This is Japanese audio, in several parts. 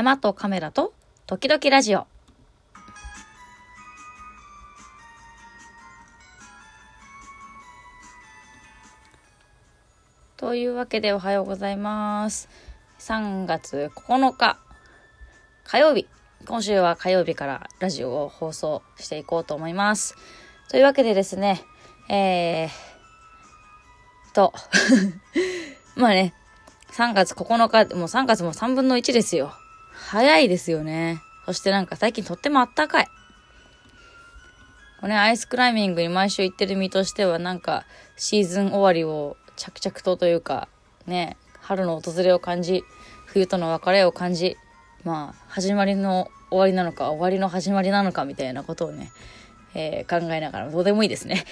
山とカメラと時々ラジオ。というわけでおはようございます。3月9日火曜日。今週は火曜日からラジオを放送していこうと思います。というわけでですね、えー、と、まあね、3月9日、もう3月も3分の1ですよ。早いですよね。そしてなんか最近とってもあったかい。これね、アイスクライミングに毎週行ってる身としてはなんかシーズン終わりを着々とというか、ね、春の訪れを感じ、冬との別れを感じ、まあ、始まりの終わりなのか、終わりの始まりなのかみたいなことをね、えー、考えながらどうでもいいですね。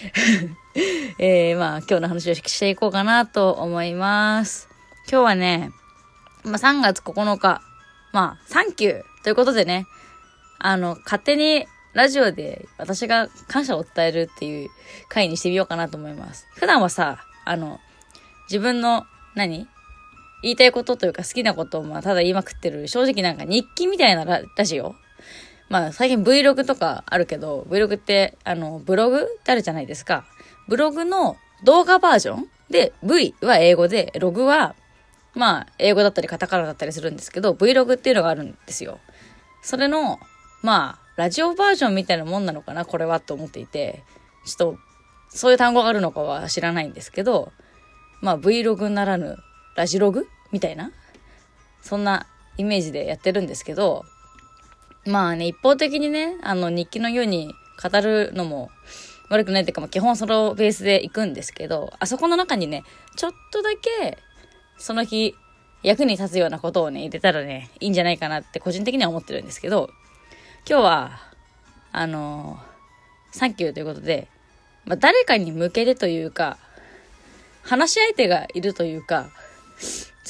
えー、まあ、今日の話をしていこうかなと思います。今日はね、まあ、3月9日、まあ、サンキューということでね、あの、勝手にラジオで私が感謝を伝えるっていう回にしてみようかなと思います。普段はさ、あの、自分の何、言いたいことというか好きなことをまあただ言いまくってる正直なんか日記みたいなララジオ？まあ最近 Vlog とかあるけど Vlog ってあのブログってあるじゃないですか。ブログの動画バージョンで V は英語でログはまあ英語だったりカタカナだったりするんですけど Vlog っていうのがあるんですよ。それのまあラジオバージョンみたいなもんなのかなこれはと思っていてちょっとそういう単語があるのかは知らないんですけどまあ Vlog ならぬラジログみたいなそんなイメージでやってるんですけど、まあね、一方的にね、あの日記のように語るのも悪くないっていうか、ま基本そのベースで行くんですけど、あそこの中にね、ちょっとだけその日役に立つようなことをね、入れたらね、いいんじゃないかなって個人的には思ってるんですけど、今日は、あのサンキューということで、まあ誰かに向けてというか、話し相手がいるというか、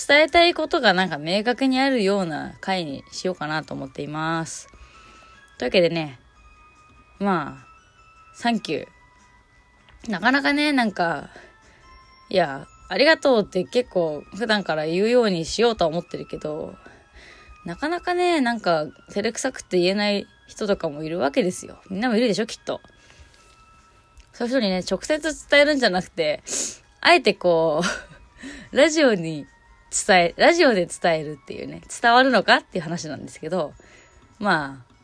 伝えたいことがなんか明確にあるような回にしようかなと思っています。というわけでね、まあ、サンキュー。なかなかね、なんか、いや、ありがとうって結構普段から言うようにしようとは思ってるけど、なかなかね、なんか照れくさくて言えない人とかもいるわけですよ。みんなもいるでしょ、きっと。そういう人にね、直接伝えるんじゃなくて、あえてこう、ラジオに伝え、ラジオで伝えるっていうね、伝わるのかっていう話なんですけど、まあ、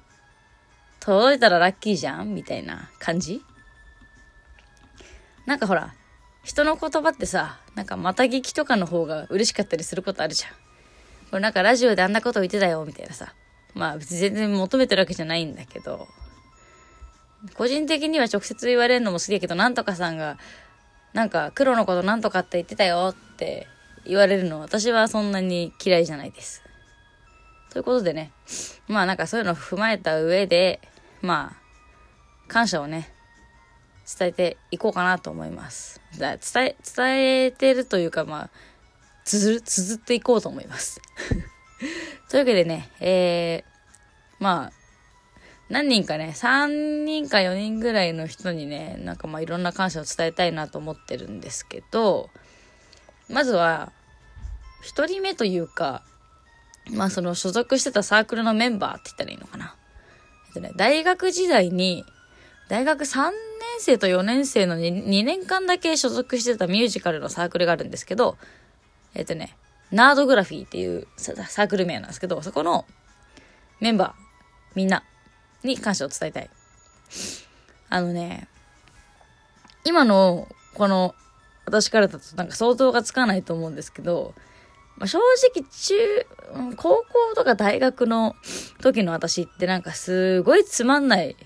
届いたらラッキーじゃんみたいな感じ？なんかほら、人の言葉ってさ、なんかまた聞きとかの方が嬉しかったりすることあるじゃん。これなんかラジオであんなこと言ってたよ、みたいなさ。まあ別に全然求めてるわけじゃないんだけど、個人的には直接言われるのも好きだけど、なんとかさんが、なんか黒のことなんとかって言ってたよって言われるの私はそんなに嫌いじゃないです。ということでね、まあなんかそういうのを踏まえた上で、まあ、感謝をね、伝えていこうかなと思います。伝え、伝えてるというかまあ、つづる、綴っていこうと思います。というわけでね、えー、まあ、何人かね、3人か4人ぐらいの人にね、なんかまあいろんな感謝を伝えたいなと思ってるんですけど、まずは、一人目というか、まあその所属してたサークルのメンバーって言ったらいいのかな。えっとね、大学時代に、大学3年生と4年生の 2, 2年間だけ所属してたミュージカルのサークルがあるんですけど、えっとね、ナードグラフィーっていうサークル名なんですけど、そこのメンバー、みんなに感謝を伝えたい。あのね、今のこの私からだとなんか想像がつかないと思うんですけど、まあ、正直中、高校とか大学の時の私ってなんかすごいつまんない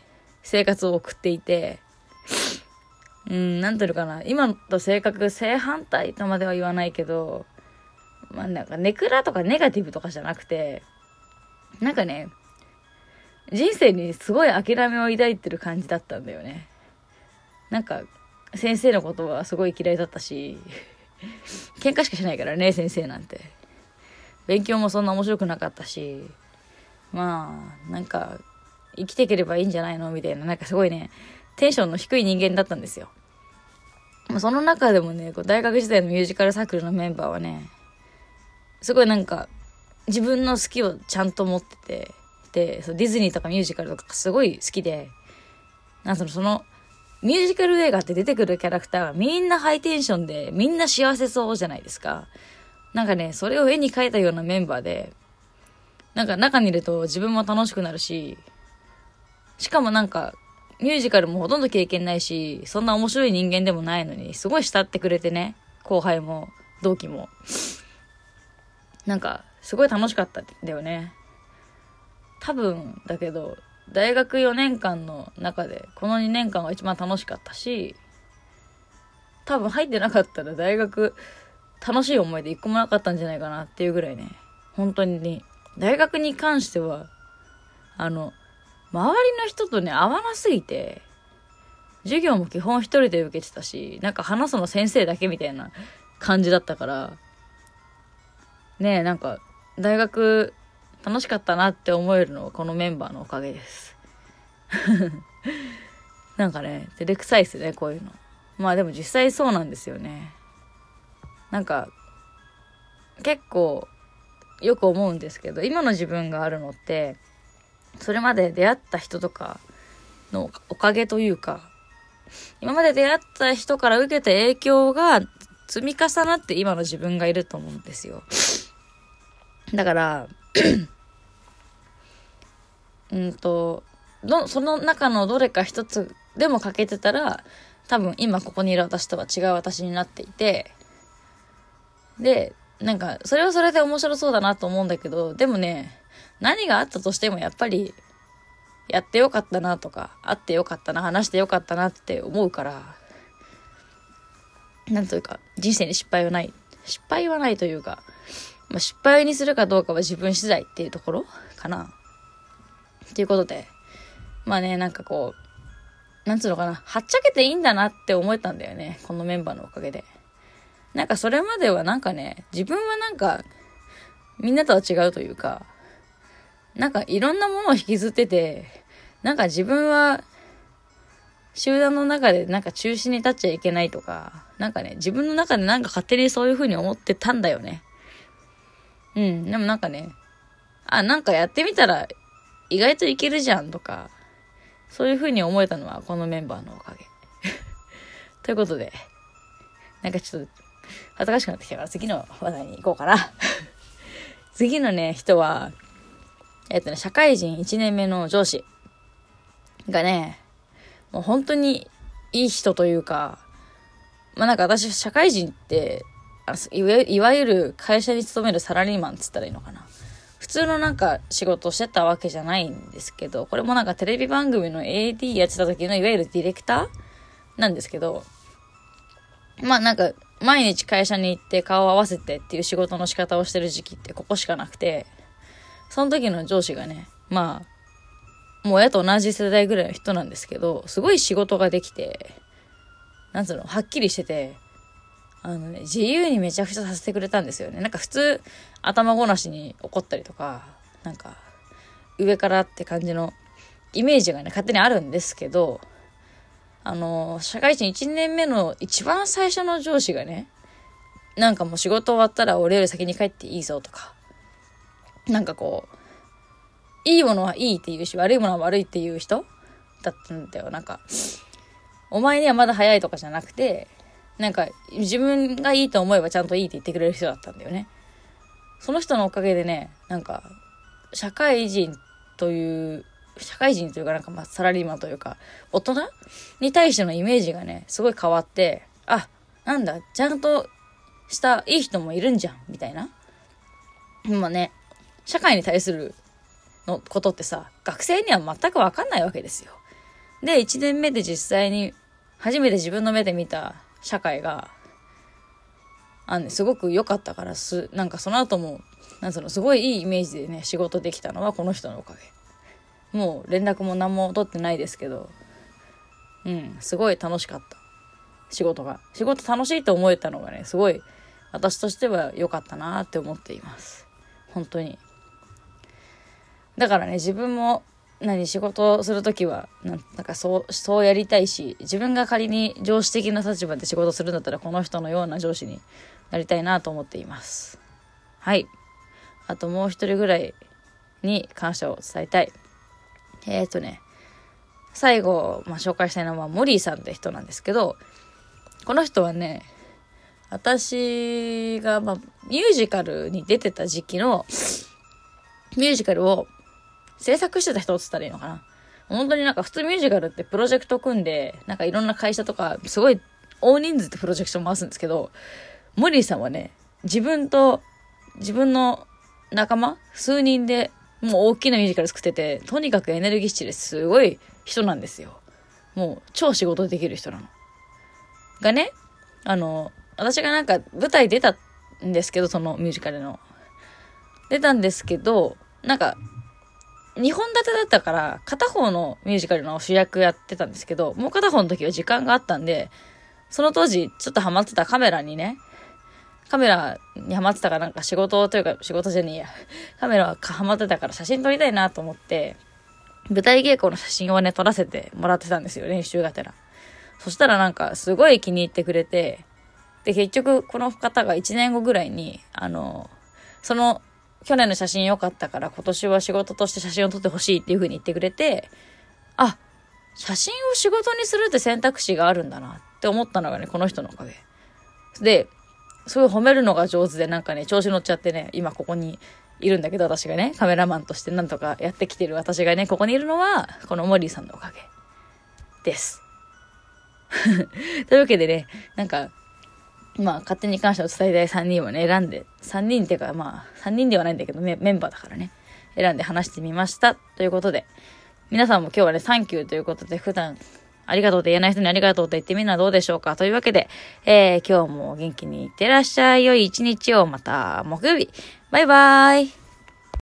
生活を送っていて、うん、なんていうのかな、今と性格正反対とまでは言わないけど、まあなんかネクラとかネガティブとかじゃなくて、なんかね、人生にすごい諦めを抱いてる感じだったんだよね。なんか、先生のことはすごい嫌いだったし、喧嘩しかしないからね、先生なんて。勉強もそんな面白くなかったし、まあ、なんか、生きていければいいんじゃないの？みたいな、なんかすごいね、テンションの低い人間だったんですよ。その中でもね、こう大学時代のミュージカルサークルのメンバーはね、すごいなんか、自分の好きをちゃんと持ってて、で、そうディズニーとかミュージカルとかすごい好きで、なんその、その、ミュージカル映画って出てくるキャラクターがみんなハイテンションで、みんな幸せそうじゃないですか。なんかね、それを絵に描いたようなメンバーで、なんか中にいると自分も楽しくなるし、しかもなんか、ミュージカルもほとんど経験ないし、そんな面白い人間でもないのに、すごい慕ってくれてね、後輩も、同期も。なんか、すごい楽しかったんだよね。多分、だけど、大学4年間の中で、この2年間が一番楽しかったし、多分入ってなかったら大学、楽しい思い出一個もなかったんじゃないかなっていうぐらいね、本当に、ね大学に関しては、あの、周りの人とね、合わなすぎて、授業も基本一人で受けてたし、なんか話すの先生だけみたいな感じだったから、ねえ、なんか、大学楽しかったなって思えるのはこのメンバーのおかげです。なんかね、照れくさいっすね、こういうの。まあでも実際そうなんですよね。なんか、結構よく思うんですけど、今の自分があるのって、それまで出会った人とかのおかげというか、今まで出会った人から受けた影響が積み重なって今の自分がいると思うんですよ。だから うんと、ど、その中のどれか一つでも欠けてたら、多分今ここにいる私とは違う私になっていて、で、なんか、それはそれで面白そうだなと思うんだけど、でもね、何があったとしてもやっぱり、やってよかったなとか、会ってよかったな、話してよかったなって思うから、なんというか、人生に失敗はない。失敗はないというか、まあ、失敗にするかどうかは自分次第っていうところかな。っていうことで、まあね、なんかこう、なんつうのかな、はっちゃけていいんだなって思えたんだよね。このメンバーのおかげで。なんかそれまではなんかね、自分はなんか、みんなとは違うというか、なんかいろんなものを引きずってて、なんか自分は、集団の中でなんか中心に立っちゃいけないとか、なんかね、自分の中でなんか勝手にそういう風に思ってたんだよね。うん、でもなんかね、あ、なんかやってみたら意外といけるじゃんとか、そういう風に思えたのはこのメンバーのおかげ。ということで、なんかちょっと恥ずかしくなってきたから次の話題に行こうかな。次のね、人は、えっとね、社会人1年目の上司がね、もう本当にいい人というか、まあなんか私、社会人って、いわゆる会社に勤めるサラリーマンっつったらいいのかな。普通のなんか仕事してたわけじゃないんですけど、これもなんかテレビ番組の AD やってた時のいわゆるディレクターなんですけど、まあなんか毎日会社に行って顔を合わせてっていう仕事の仕方をしてる時期ってここしかなくて、その時の上司がね、まあ、もう親と同じ世代ぐらいの人なんですけど、すごい仕事ができて、なんつうの、はっきりしてて、あのね、自由にめちゃくちゃさせてくれたんですよね。なんか普通、頭ごなしに怒ったりとか、なんか、上からって感じのイメージがね、勝手にあるんですけど、あの、社会人1年目の一番最初の上司がね、なんかもう仕事終わったら俺より先に帰っていいぞとか、なんかこう、いいものはいいって言うし、悪いものは悪いっていう人だったんだよ。なんか、お前にはまだ早いとかじゃなくて、なんか自分がいいと思えばちゃんといいって言ってくれる人だったんだよね。その人のおかげでね、なんか、社会人という社会人というかなんかまあサラリーマンというか、大人に対してのイメージがね、すごい変わって、あ、なんだ、ちゃんとしたいい人もいるんじゃん、みたいな。今ね、社会に対するのことってさ、学生には全くわかんないわけですよ。で、1年目で実際に初めて自分の目で見た社会が、あのね、すごく良かったからす、なんかその後も、なんその、すごいいいイメージでね、仕事できたのはこの人のおかげ。もう連絡も何も取ってないですけど、うん、すごい楽しかった。仕事が。仕事楽しいと思えたのがね、すごい私としては良かったなって思っています。本当に。だからね、自分も何仕事するときはなんかそうそうやりたいし自分が仮に上司的な立場で仕事するんだったらこの人のような上司になりたいなと思っていますはいあともう一人ぐらいに感謝を伝えたい。えっ、ー、とね、最後、まあ、紹介したいのは、モリーさんって人なんですけど、この人はね、私が、まあ、ミュージカルに出てた時期の、ミュージカルを制作してた人って言ったらいいのかな？本当になんか普通ミュージカルってプロジェクト組んで、なんかいろんな会社とか、すごい大人数でプロジェクション回すんですけど、モリーさんはね、自分と自分の仲間数人でもう大きなミュージカル作ってて、とにかくエネルギッシュですごい人なんですよ。もう超仕事できる人なの。がね、あの、私がなんか舞台出たんですけど、そのミュージカルの。出たんですけど、なんか、2本立てだったから、片方のミュージカルの主役やってたんですけど、もう片方の時は時間があったんで、その当時ちょっとハマってたカメラにね、カメラにハマってたかなんか仕事というか仕事じゃねえや。カメラはハマってたから写真撮りたいなと思って、舞台稽古の写真をね、撮らせてもらってたんですよ、練習がてら。そしたらなんかすごい気に入ってくれて、で、結局この方が1年後ぐらいに、あの、その去年の写真良かったから今年は仕事として写真を撮ってほしいっていう風に言ってくれて、あ、写真を仕事にするって選択肢があるんだなって思ったのがね、この人のおかげ。で、すごい褒めるのが上手でなんかね、調子乗っちゃってね、今ここにいるんだけど、私がね、カメラマンとしてなんとかやってきてる私がね、ここにいるのは、このモリーさんのおかげです。というわけでね、なんか、まあ、勝手に感謝を伝えたい3人をね、選んで、3人っていうか、まあ、3人ではないんだけどメ、メンバーだからね、選んで話してみました。ということで、皆さんも今日はね、サンキューということで、普段ありがとうって言えない人にありがとうって言ってみるのはどうでしょうかというわけで、えー、今日も元気にいってらっしゃい。良い一日をまた木曜日。バイバーイ。